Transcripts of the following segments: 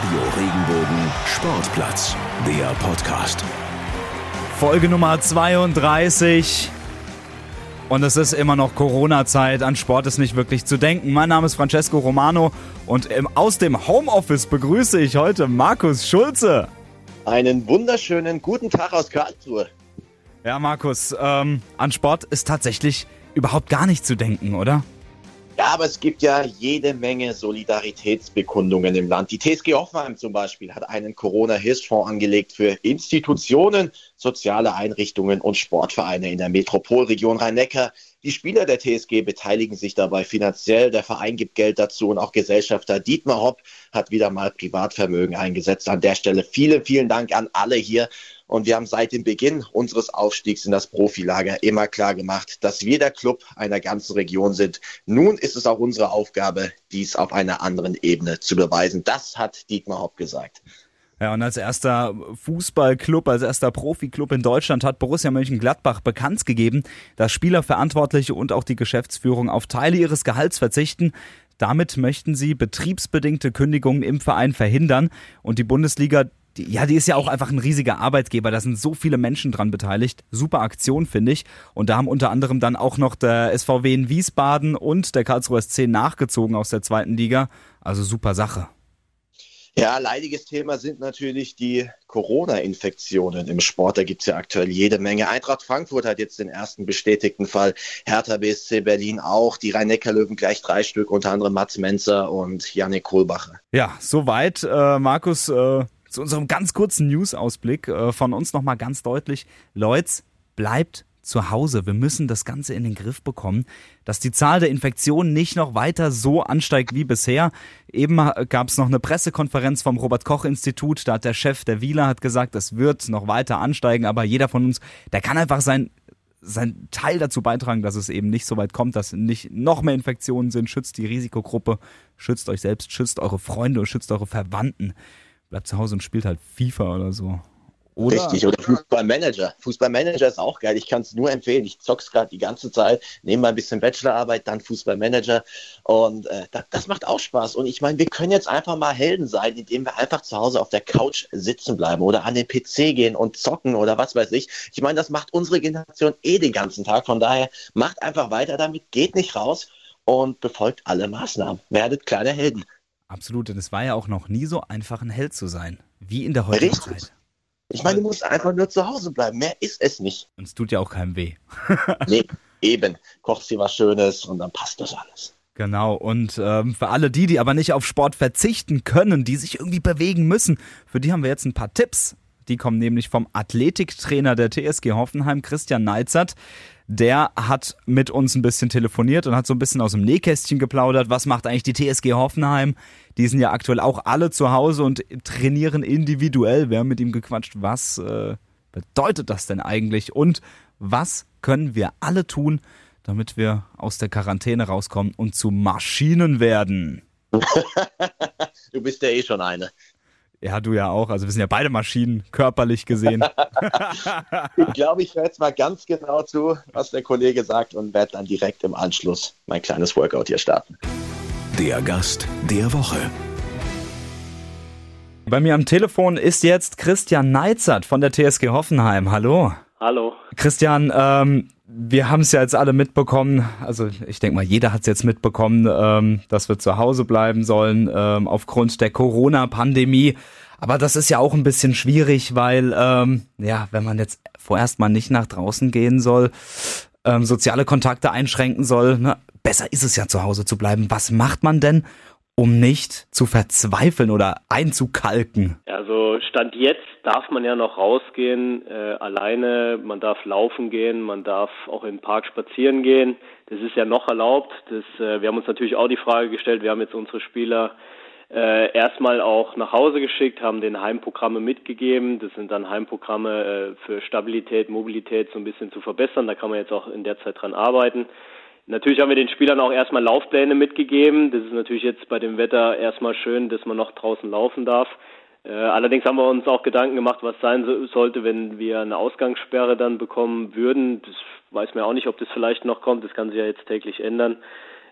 Radio Regenbogen Sportplatz, der Podcast. Folge Nummer 32. Und es ist immer noch Corona-Zeit. An Sport ist nicht wirklich zu denken. Mein Name ist Francesco Romano und im, aus dem Homeoffice begrüße ich heute Markus Schulze. Einen wunderschönen guten Tag aus Karlsruhe. Ja, Markus, ähm, an Sport ist tatsächlich überhaupt gar nicht zu denken, oder? Ja, aber es gibt ja jede Menge Solidaritätsbekundungen im Land. Die TSG Hoffenheim zum Beispiel hat einen Corona-Hilfsfonds angelegt für Institutionen, soziale Einrichtungen und Sportvereine in der Metropolregion Rhein-Neckar. Die Spieler der TSG beteiligen sich dabei finanziell. Der Verein gibt Geld dazu und auch Gesellschafter Dietmar Hopp hat wieder mal Privatvermögen eingesetzt. An der Stelle vielen, vielen Dank an alle hier. Und wir haben seit dem Beginn unseres Aufstiegs in das Profilager immer klar gemacht, dass wir der Club einer ganzen Region sind. Nun ist es auch unsere Aufgabe, dies auf einer anderen Ebene zu beweisen. Das hat Dietmar Hopp gesagt. Ja, und als erster Fußballclub, als erster Profiklub in Deutschland hat Borussia Mönchengladbach bekannt gegeben, dass Spielerverantwortliche und auch die Geschäftsführung auf Teile ihres Gehalts verzichten. Damit möchten sie betriebsbedingte Kündigungen im Verein verhindern und die Bundesliga die, ja, die ist ja auch einfach ein riesiger Arbeitgeber. Da sind so viele Menschen dran beteiligt. Super Aktion, finde ich. Und da haben unter anderem dann auch noch der SVW in Wiesbaden und der Karlsruher SC nachgezogen aus der zweiten Liga. Also super Sache. Ja, leidiges Thema sind natürlich die Corona-Infektionen im Sport. Da gibt es ja aktuell jede Menge. Eintracht Frankfurt hat jetzt den ersten bestätigten Fall. Hertha BSC Berlin auch. Die Rhein-Neckar-Löwen gleich drei Stück, unter anderem Mats Menzer und Janik Kohlbacher. Ja, soweit. Äh, Markus, äh, zu unserem ganz kurzen News-Ausblick äh, von uns nochmal ganz deutlich. Leute, bleibt zu Hause. Wir müssen das Ganze in den Griff bekommen, dass die Zahl der Infektionen nicht noch weiter so ansteigt wie bisher. Eben gab es noch eine Pressekonferenz vom Robert Koch Institut. Da hat der Chef der Wieler hat gesagt, es wird noch weiter ansteigen, aber jeder von uns, der kann einfach sein sein Teil dazu beitragen, dass es eben nicht so weit kommt, dass nicht noch mehr Infektionen sind. Schützt die Risikogruppe, schützt euch selbst, schützt eure Freunde und schützt eure Verwandten bleibt zu Hause und spielt halt FIFA oder so. Oder? Richtig, oder Fußballmanager. Fußballmanager ist auch geil. Ich kann es nur empfehlen. Ich zock's gerade die ganze Zeit, nehme mal ein bisschen Bachelorarbeit, dann Fußballmanager. Und äh, das, das, macht auch Spaß. Und ich meine, wir können jetzt einfach mal Helden sein, indem wir einfach zu Hause auf der Couch sitzen bleiben oder an den PC gehen und zocken oder was weiß ich. Ich meine, das macht unsere Generation eh den ganzen Tag. Von daher macht einfach weiter damit, geht nicht raus und befolgt alle Maßnahmen. Werdet kleine Helden. Absolut, und es war ja auch noch nie so einfach, ein Held zu sein, wie in der heutigen Richtig. Zeit. Ich meine, du musst einfach nur zu Hause bleiben. Mehr ist es nicht. Und es tut ja auch keinem weh. nee, eben. Kochst dir was Schönes und dann passt das alles. Genau, und ähm, für alle die, die aber nicht auf Sport verzichten können, die sich irgendwie bewegen müssen, für die haben wir jetzt ein paar Tipps. Die kommen nämlich vom Athletiktrainer der TSG Hoffenheim, Christian Neizert der hat mit uns ein bisschen telefoniert und hat so ein bisschen aus dem Nähkästchen geplaudert. Was macht eigentlich die TSG Hoffenheim? Die sind ja aktuell auch alle zu Hause und trainieren individuell. Wir haben mit ihm gequatscht, was äh, bedeutet das denn eigentlich und was können wir alle tun, damit wir aus der Quarantäne rauskommen und zu Maschinen werden? du bist ja eh schon eine. Ja, du ja auch. Also wir sind ja beide Maschinen, körperlich gesehen. ich glaube, ich höre jetzt mal ganz genau zu, was der Kollege sagt und werde dann direkt im Anschluss mein kleines Workout hier starten. Der Gast der Woche. Bei mir am Telefon ist jetzt Christian Neizert von der TSG Hoffenheim. Hallo. Hallo. Christian, ähm, wir haben es ja jetzt alle mitbekommen, also ich denke mal, jeder hat es jetzt mitbekommen, ähm, dass wir zu Hause bleiben sollen ähm, aufgrund der Corona-Pandemie. Aber das ist ja auch ein bisschen schwierig, weil ähm, ja, wenn man jetzt vorerst mal nicht nach draußen gehen soll, ähm, soziale Kontakte einschränken soll, ne, besser ist es ja zu Hause zu bleiben. Was macht man denn, um nicht zu verzweifeln oder einzukalken? Also Stand jetzt darf man ja noch rausgehen, äh, alleine, man darf laufen gehen, man darf auch im Park spazieren gehen. Das ist ja noch erlaubt. Das, äh, wir haben uns natürlich auch die Frage gestellt, wir haben jetzt unsere Spieler äh, erstmal auch nach Hause geschickt, haben den Heimprogramme mitgegeben. Das sind dann Heimprogramme äh, für Stabilität, Mobilität so ein bisschen zu verbessern. Da kann man jetzt auch in der Zeit dran arbeiten. Natürlich haben wir den Spielern auch erstmal Laufpläne mitgegeben. Das ist natürlich jetzt bei dem Wetter erstmal schön, dass man noch draußen laufen darf. Äh, allerdings haben wir uns auch Gedanken gemacht, was sein so, sollte, wenn wir eine Ausgangssperre dann bekommen würden. Das weiß man auch nicht, ob das vielleicht noch kommt. Das kann sich ja jetzt täglich ändern.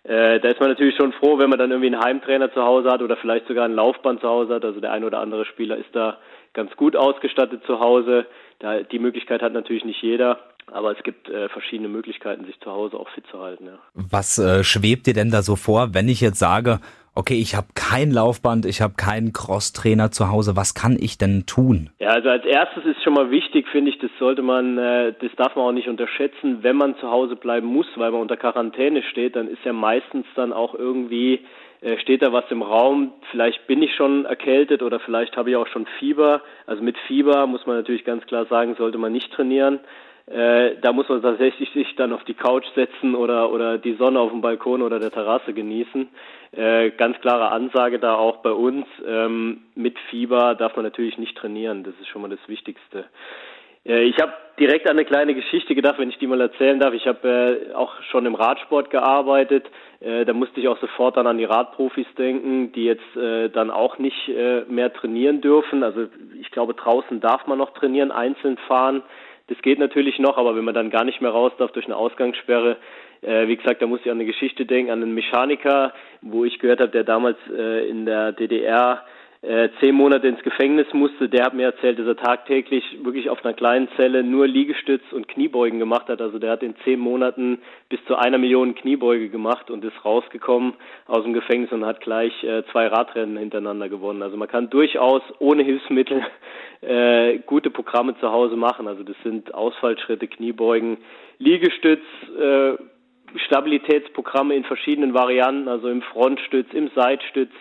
Äh, da ist man natürlich schon froh, wenn man dann irgendwie einen Heimtrainer zu Hause hat oder vielleicht sogar ein Laufband zu Hause hat. Also der ein oder andere Spieler ist da ganz gut ausgestattet zu Hause. Da, die Möglichkeit hat natürlich nicht jeder. Aber es gibt äh, verschiedene Möglichkeiten, sich zu Hause auch fit zu halten. Ja. Was äh, schwebt dir denn da so vor, wenn ich jetzt sage, okay, ich habe kein Laufband, ich habe keinen Crosstrainer zu Hause, was kann ich denn tun? Ja, also als erstes ist schon mal wichtig, finde ich, das sollte man, äh, das darf man auch nicht unterschätzen, wenn man zu Hause bleiben muss, weil man unter Quarantäne steht, dann ist ja meistens dann auch irgendwie steht da was im Raum, vielleicht bin ich schon erkältet oder vielleicht habe ich auch schon Fieber. Also mit Fieber muss man natürlich ganz klar sagen, sollte man nicht trainieren. Äh, da muss man tatsächlich sich dann auf die Couch setzen oder, oder die Sonne auf dem Balkon oder der Terrasse genießen. Äh, ganz klare Ansage da auch bei uns. Ähm, mit Fieber darf man natürlich nicht trainieren. Das ist schon mal das Wichtigste. Äh, ich habe direkt an eine kleine Geschichte gedacht, wenn ich die mal erzählen darf. Ich habe äh, auch schon im Radsport gearbeitet. Äh, da musste ich auch sofort dann an die Radprofis denken, die jetzt äh, dann auch nicht äh, mehr trainieren dürfen. Also ich glaube, draußen darf man noch trainieren, einzeln fahren. Das geht natürlich noch, aber wenn man dann gar nicht mehr raus darf durch eine Ausgangssperre, äh, wie gesagt, da muss ich an eine Geschichte denken, an einen Mechaniker, wo ich gehört habe, der damals äh, in der DDR äh, zehn Monate ins Gefängnis musste, der hat mir erzählt, dass er tagtäglich wirklich auf einer kleinen Zelle nur Liegestütz und Kniebeugen gemacht hat. Also der hat in zehn Monaten bis zu einer Million Kniebeuge gemacht und ist rausgekommen aus dem Gefängnis und hat gleich äh, zwei Radrennen hintereinander gewonnen. Also man kann durchaus ohne Hilfsmittel äh, gute Programme zu Hause machen. Also das sind Ausfallschritte, Kniebeugen, Liegestütz, äh, Stabilitätsprogramme in verschiedenen Varianten, also im Frontstütz, im Seitstütz,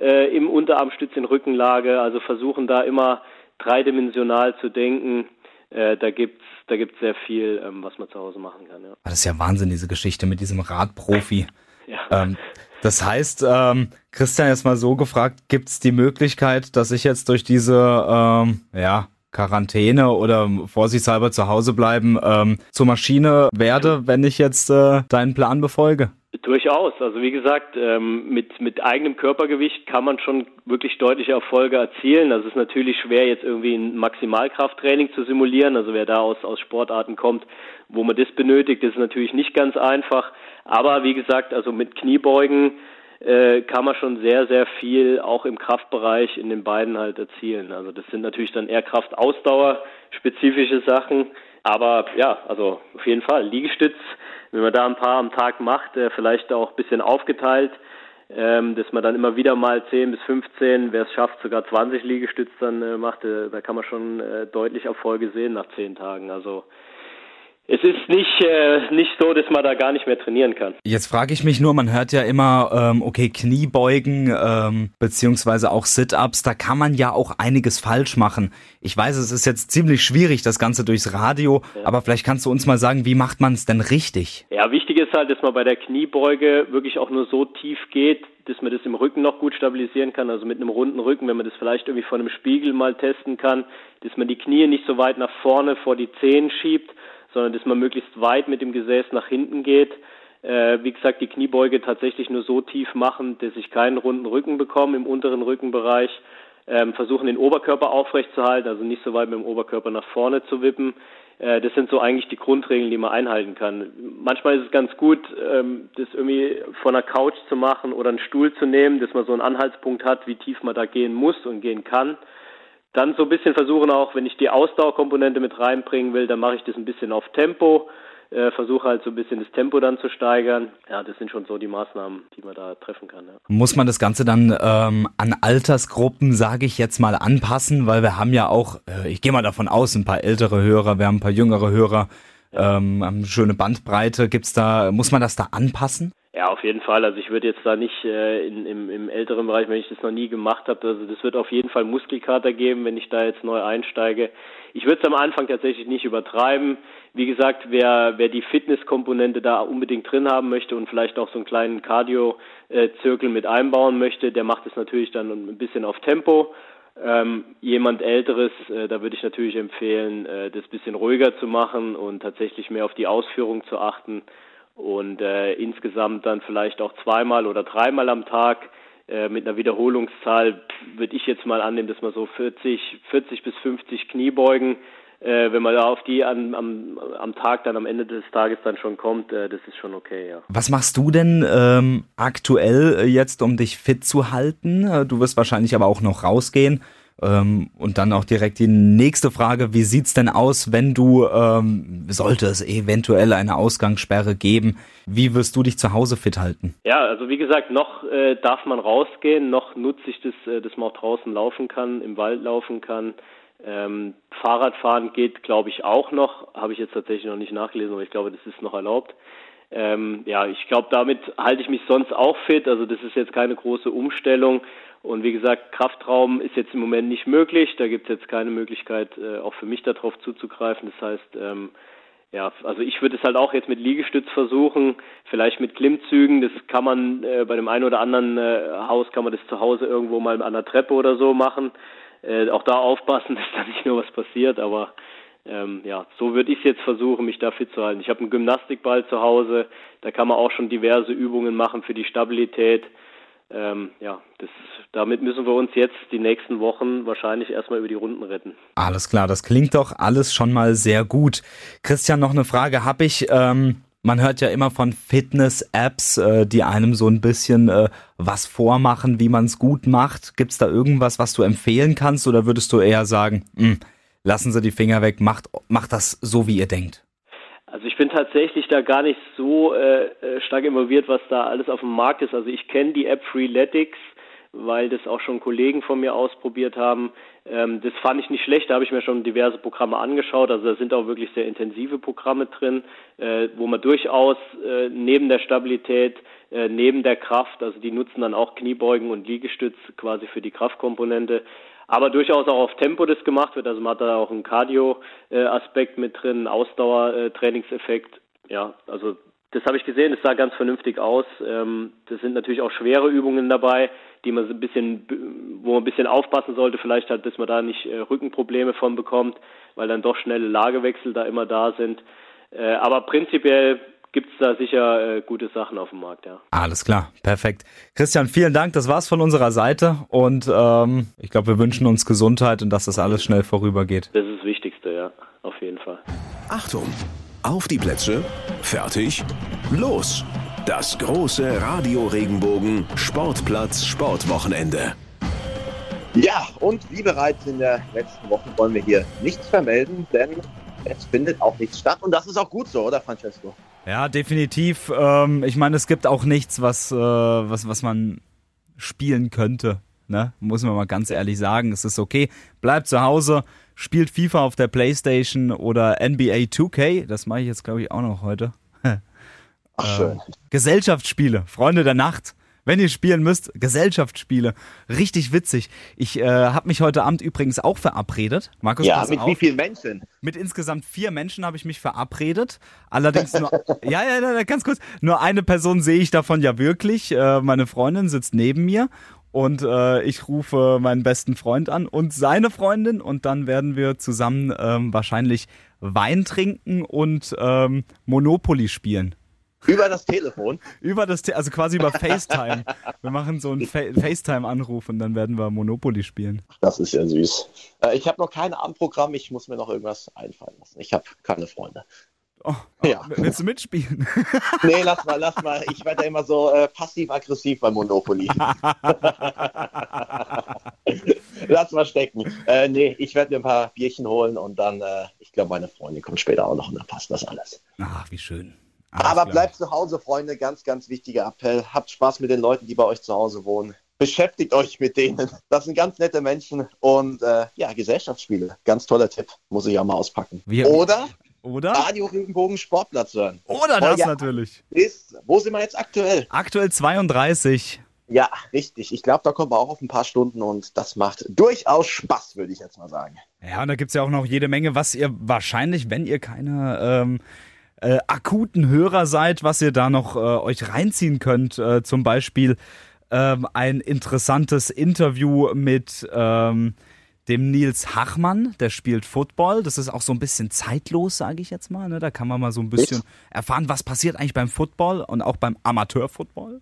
äh, im Unterarmstütz in Rückenlage, also versuchen da immer dreidimensional zu denken. Äh, da gibt's da gibt's sehr viel, ähm, was man zu Hause machen kann. Ja. Das ist ja Wahnsinn, diese Geschichte mit diesem Radprofi. ja. Ähm, das heißt, ähm, Christian, jetzt mal so gefragt, gibt's die Möglichkeit, dass ich jetzt durch diese ähm, ja, Quarantäne oder vorsichtshalber zu Hause bleiben ähm, zur Maschine werde, wenn ich jetzt äh, deinen Plan befolge? Durchaus. Also wie gesagt, ähm, mit, mit eigenem Körpergewicht kann man schon wirklich deutliche Erfolge erzielen. Das ist natürlich schwer, jetzt irgendwie ein Maximalkrafttraining zu simulieren. Also wer da aus, aus Sportarten kommt, wo man das benötigt, ist natürlich nicht ganz einfach. Aber wie gesagt, also mit Kniebeugen äh, kann man schon sehr, sehr viel auch im Kraftbereich in den Beinen halt erzielen. Also das sind natürlich dann eher Kraftausdauer spezifische Sachen. Aber ja, also auf jeden Fall Liegestütz wenn man da ein paar am Tag macht, äh, vielleicht auch ein bisschen aufgeteilt, ähm, dass man dann immer wieder mal 10 bis 15, wer es schafft, sogar 20 Liegestütz dann äh, macht, äh, da kann man schon äh, deutlich Erfolge sehen nach 10 Tagen. Also es ist nicht, äh, nicht so, dass man da gar nicht mehr trainieren kann. Jetzt frage ich mich nur, man hört ja immer, ähm, okay, Kniebeugen ähm, beziehungsweise auch Sit-ups, da kann man ja auch einiges falsch machen. Ich weiß, es ist jetzt ziemlich schwierig, das Ganze durchs Radio, ja. aber vielleicht kannst du uns mal sagen, wie macht man es denn richtig? Ja, wichtig ist halt, dass man bei der Kniebeuge wirklich auch nur so tief geht, dass man das im Rücken noch gut stabilisieren kann, also mit einem runden Rücken, wenn man das vielleicht irgendwie vor einem Spiegel mal testen kann, dass man die Knie nicht so weit nach vorne vor die Zehen schiebt, sondern dass man möglichst weit mit dem Gesäß nach hinten geht. Äh, wie gesagt, die Kniebeuge tatsächlich nur so tief machen, dass ich keinen runden Rücken bekomme im unteren Rückenbereich. Ähm, versuchen den Oberkörper aufrecht zu halten, also nicht so weit mit dem Oberkörper nach vorne zu wippen. Äh, das sind so eigentlich die Grundregeln, die man einhalten kann. Manchmal ist es ganz gut, ähm, das irgendwie von einer Couch zu machen oder einen Stuhl zu nehmen, dass man so einen Anhaltspunkt hat, wie tief man da gehen muss und gehen kann. Dann so ein bisschen versuchen auch, wenn ich die Ausdauerkomponente mit reinbringen will, dann mache ich das ein bisschen auf Tempo, äh, versuche halt so ein bisschen das Tempo dann zu steigern. Ja, das sind schon so die Maßnahmen, die man da treffen kann. Ja. Muss man das Ganze dann ähm, an Altersgruppen, sage ich jetzt mal, anpassen, weil wir haben ja auch, äh, ich gehe mal davon aus, ein paar ältere Hörer, wir haben ein paar jüngere Hörer, ja. ähm, eine schöne Bandbreite. Gibt's da, muss man das da anpassen? Ja, auf jeden Fall. Also ich würde jetzt da nicht äh, in, im, im älteren Bereich, wenn ich das noch nie gemacht habe, also das wird auf jeden Fall Muskelkater geben, wenn ich da jetzt neu einsteige. Ich würde es am Anfang tatsächlich nicht übertreiben. Wie gesagt, wer, wer die Fitnesskomponente da unbedingt drin haben möchte und vielleicht auch so einen kleinen Cardio-Zirkel mit einbauen möchte, der macht es natürlich dann ein bisschen auf Tempo. Ähm, jemand Älteres, äh, da würde ich natürlich empfehlen, äh, das bisschen ruhiger zu machen und tatsächlich mehr auf die Ausführung zu achten und äh, insgesamt dann vielleicht auch zweimal oder dreimal am Tag äh, mit einer Wiederholungszahl würde ich jetzt mal annehmen, dass man so 40, 40 bis 50 Kniebeugen äh, wenn man da auf die an, am, am Tag dann am Ende des Tages dann schon kommt, äh, das ist schon okay, ja. Was machst du denn ähm, aktuell jetzt, um dich fit zu halten? Äh, du wirst wahrscheinlich aber auch noch rausgehen. Ähm, und dann auch direkt die nächste Frage, wie sieht's denn aus, wenn du, ähm, sollte es eventuell eine Ausgangssperre geben, wie wirst du dich zu Hause fit halten? Ja, also wie gesagt, noch äh, darf man rausgehen, noch nutze ich das, äh, dass man auch draußen laufen kann, im Wald laufen kann. Ähm, Fahrradfahren geht, glaube ich, auch noch. Habe ich jetzt tatsächlich noch nicht nachgelesen, aber ich glaube, das ist noch erlaubt. Ähm, ja, ich glaube, damit halte ich mich sonst auch fit. Also das ist jetzt keine große Umstellung. Und wie gesagt, Kraftraum ist jetzt im Moment nicht möglich. Da gibt es jetzt keine Möglichkeit, äh, auch für mich darauf zuzugreifen. Das heißt, ähm, ja, also ich würde es halt auch jetzt mit Liegestütz versuchen, vielleicht mit Klimmzügen. Das kann man äh, bei dem einen oder anderen äh, Haus kann man das zu Hause irgendwo mal an der Treppe oder so machen. Äh, auch da aufpassen, dass da nicht nur was passiert, aber ähm, ja, so würde ich es jetzt versuchen, mich da fit zu halten. Ich habe einen Gymnastikball zu Hause, da kann man auch schon diverse Übungen machen für die Stabilität. Ähm, ja, das, damit müssen wir uns jetzt die nächsten Wochen wahrscheinlich erstmal über die Runden retten. Alles klar, das klingt doch alles schon mal sehr gut. Christian, noch eine Frage habe ich. Ähm, man hört ja immer von Fitness-Apps, äh, die einem so ein bisschen äh, was vormachen, wie man es gut macht. Gibt es da irgendwas, was du empfehlen kannst oder würdest du eher sagen, hm, lassen Sie die Finger weg, macht, macht das so, wie ihr denkt? Also ich bin tatsächlich da gar nicht so äh, äh, stark involviert, was da alles auf dem Markt ist. Also ich kenne die App Freeletics, weil das auch schon Kollegen von mir ausprobiert haben. Ähm, das fand ich nicht schlecht, da habe ich mir schon diverse Programme angeschaut. Also da sind auch wirklich sehr intensive Programme drin, äh, wo man durchaus äh, neben der Stabilität, äh, neben der Kraft, also die nutzen dann auch Kniebeugen und Liegestütz quasi für die Kraftkomponente, aber durchaus auch auf Tempo das gemacht wird. Also man hat da auch einen Cardio-Aspekt mit drin, Ausdauertrainingseffekt. Ja, also das habe ich gesehen, das sah ganz vernünftig aus. Ähm, das sind natürlich auch schwere Übungen dabei, die man so ein bisschen, wo man ein bisschen aufpassen sollte, vielleicht halt, dass man da nicht äh, Rückenprobleme von bekommt, weil dann doch schnelle Lagewechsel da immer da sind. Äh, aber prinzipiell gibt es da sicher äh, gute Sachen auf dem Markt, ja. Alles klar, perfekt. Christian, vielen Dank. Das war's von unserer Seite und ähm, ich glaube, wir wünschen uns Gesundheit und dass das alles schnell vorübergeht. Das ist das Wichtigste, ja, auf jeden Fall. Achtung! Auf die Plätze, fertig, los! Das große Radio Regenbogen Sportplatz Sportwochenende. Ja, und wie bereits in der letzten Woche wollen wir hier nichts vermelden, denn es findet auch nichts statt und das ist auch gut so, oder Francesco? Ja, definitiv. Ähm, ich meine, es gibt auch nichts, was, äh, was, was man spielen könnte. Ne? Muss man mal ganz ehrlich sagen. Es ist okay. Bleibt zu Hause, spielt FIFA auf der Playstation oder NBA 2K. Das mache ich jetzt, glaube ich, auch noch heute. Ach, schön. Äh, Gesellschaftsspiele, Freunde der Nacht wenn ihr spielen müsst, Gesellschaftsspiele. Richtig witzig. Ich äh, habe mich heute Abend übrigens auch verabredet. Markus, ja, mit auf. wie vielen Menschen? Mit insgesamt vier Menschen habe ich mich verabredet. Allerdings nur, ja, ja, ja, ganz kurz. Nur eine Person sehe ich davon ja wirklich. Äh, meine Freundin sitzt neben mir und äh, ich rufe meinen besten Freund an und seine Freundin und dann werden wir zusammen ähm, wahrscheinlich Wein trinken und ähm, Monopoly spielen. Über das Telefon? über das, Te also quasi über FaceTime. wir machen so einen Fa FaceTime-Anruf und dann werden wir Monopoly spielen. Das ist ja süß. Äh, ich habe noch kein Abendprogramm, ich muss mir noch irgendwas einfallen lassen. Ich habe keine Freunde. Oh, oh, ja. Willst du mitspielen? nee, lass mal, lass mal. Ich werde ja immer so äh, passiv-aggressiv bei Monopoly. lass mal stecken. Äh, nee, ich werde mir ein paar Bierchen holen und dann, äh, ich glaube, meine Freundin kommt später auch noch und dann passt das alles. Ach, wie schön. Alles Aber klar. bleibt zu Hause, Freunde. Ganz, ganz wichtiger Appell. Habt Spaß mit den Leuten, die bei euch zu Hause wohnen. Beschäftigt euch mit denen. Das sind ganz nette Menschen. Und äh, ja, Gesellschaftsspiele. Ganz toller Tipp. Muss ich auch mal auspacken. Wir, Oder? Oder? Radio Regenbogen Sportplatz hören. Oder das natürlich. Ist, wo sind wir jetzt aktuell? Aktuell 32. Ja, richtig. Ich glaube, da kommen wir auch auf ein paar Stunden und das macht durchaus Spaß, würde ich jetzt mal sagen. Ja, und da gibt es ja auch noch jede Menge, was ihr wahrscheinlich, wenn ihr keine ähm, äh, akuten Hörer seid, was ihr da noch äh, euch reinziehen könnt. Äh, zum Beispiel ähm, ein interessantes Interview mit ähm, dem Nils Hachmann, der spielt Football. Das ist auch so ein bisschen zeitlos, sage ich jetzt mal. Ne? Da kann man mal so ein bisschen erfahren, was passiert eigentlich beim Football und auch beim Amateurfootball.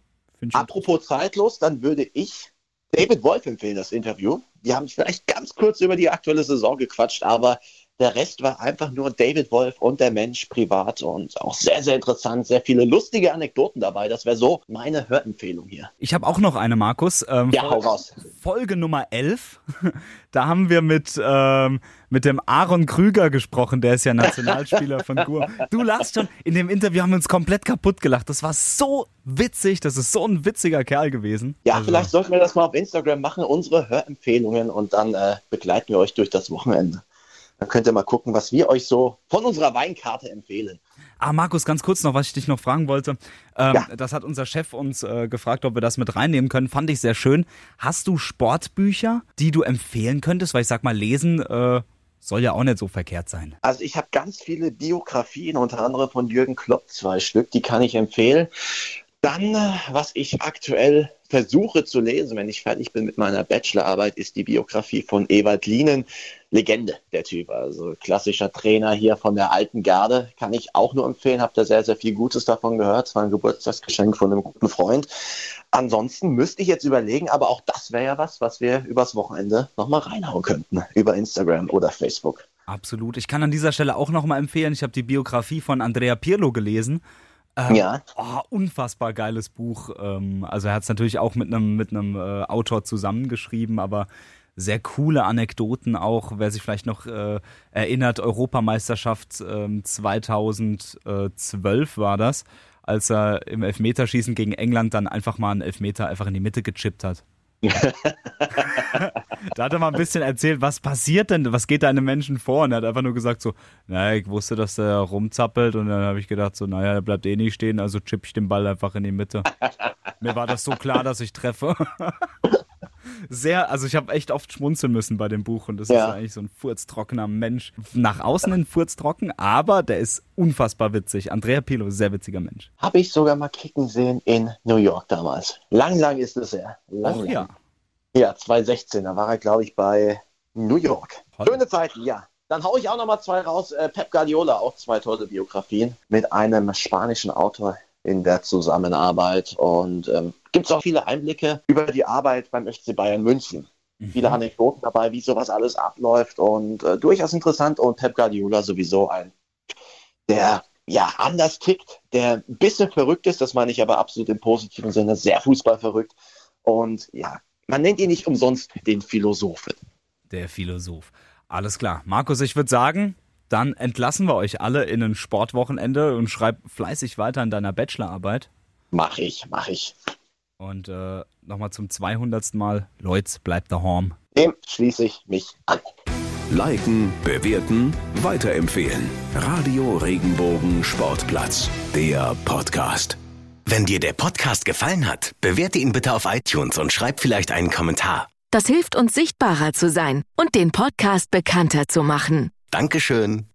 Apropos zeitlos, dann würde ich David Wolf empfehlen, das Interview. Die haben vielleicht ganz kurz über die aktuelle Saison gequatscht, aber Der Rest war einfach nur David Wolf und der Mensch privat und auch sehr, sehr interessant. Sehr viele lustige Anekdoten dabei. Das wäre so meine Hörempfehlung hier. Ich habe auch noch eine, Markus. Ähm, ja, hau raus. Folge Nummer 11. Da haben wir mit, ähm, mit dem Aaron Krüger gesprochen. Der ist ja Nationalspieler von Gur. Du lachst schon. In dem Interview haben wir uns komplett kaputt gelacht. Das war so witzig. Das ist so ein witziger Kerl gewesen. Ja, also. vielleicht sollten wir das mal auf Instagram machen. Unsere Hörempfehlungen und dann äh, begleiten wir euch durch das Wochenende. Dann könnt ihr mal gucken, was wir euch so von unserer Weinkarte empfehlen. Ah, Markus, ganz kurz noch, was ich dich noch fragen wollte. Ähm, ja. Das hat unser Chef uns äh, gefragt, ob wir das mit reinnehmen können. Fand ich sehr schön. Hast du Sportbücher, die du empfehlen könntest? Weil ich sag mal, lesen äh, soll ja auch nicht so verkehrt sein. Also ich habe ganz viele Biografien, unter anderem von Jürgen Klopp, zwei Stück, die kann ich empfehlen. Dann, äh, was ich aktuell versuche zu lesen, wenn ich fertig bin mit meiner Bachelorarbeit, ist die Biografie von Ewald Lienen. Legende, der Typ. Also klassischer Trainer hier von der alten Garde. Kann ich auch nur empfehlen. Habt da sehr, sehr viel Gutes davon gehört. Es war ein Geburtstagsgeschenk von einem guten Freund. Ansonsten müsste ich jetzt überlegen, aber auch das wäre ja was, was wir übers Wochenende nochmal reinhauen könnten. Über Instagram oder Facebook. Absolut. Ich kann an dieser Stelle auch nochmal empfehlen. Ich habe die Biografie von Andrea Pirlo gelesen. Ähm, ja. Oh, unfassbar geiles Buch. Ähm, also er hat es natürlich auch mit einem mit einem äh, Autor zusammengeschrieben, aber sehr coole Anekdoten auch, wer sich vielleicht noch äh, erinnert, Europameisterschaft äh, 2012 war das, als er im Elfmeterschießen gegen England dann einfach mal einen Elfmeter einfach in die Mitte gechippt hat. da hat er mal ein bisschen erzählt, was passiert denn, was geht da einem Menschen vor? Und er hat einfach nur gesagt so, naja, ich wusste, dass der rumzappelt und dann habe ich gedacht so, naja, der bleibt eh nicht stehen, also chip ich den Ball einfach in die Mitte. Mir war das so klar, dass ich treffe. Sehr, also ich habe echt oft schmunzeln müssen bei dem Buch und das ja. ist eigentlich so ein furztrockener Mensch. Nach außen ein furztrocken, aber der ist unfassbar witzig. Andrea Pilo, sehr witziger Mensch. Habe ich sogar mal kicken sehen in New York damals. Lang, lang ist es her. Lang, Och, lang. ja. Ja, 2016, da war er, glaube ich, bei New York. Toll. Schöne Zeiten, ja. Dann haue ich auch noch mal zwei raus. Äh, Pep Guardiola, auch zwei tolle Biografien mit einem spanischen Autor in der Zusammenarbeit. Und ähm, gibt es auch viele Einblicke über die Arbeit beim FC Bayern München. Mhm. Viele Anekdoten dabei, wie sowas alles abläuft und äh, durchaus interessant. Und Pep Guardiola sowieso ein, der ja anders tickt, der ein bisschen verrückt ist, das meine ich aber absolut im positiven Sinne, sehr fußballverrückt. Und ja, man nennt ihn nicht umsonst den Philosophen. Der Philosoph. Alles klar. Markus, ich würde sagen, dann entlassen wir euch alle in ein Sportwochenende und schreib fleißig weiter in deiner Bachelorarbeit. Mach ich, mach ich. Und äh, nochmal zum 200. Mal, Leute, bleibt daheim. Dem schließe ich mich an. Liken, bewerten, weiterempfehlen. Radio Regenbogen Sportplatz, der Podcast. Wenn dir der Podcast gefallen hat, bewerte ihn bitte auf iTunes und schreib vielleicht einen Kommentar. Das hilft uns sichtbarer zu sein und den Podcast bekannter zu machen. Dankeschön.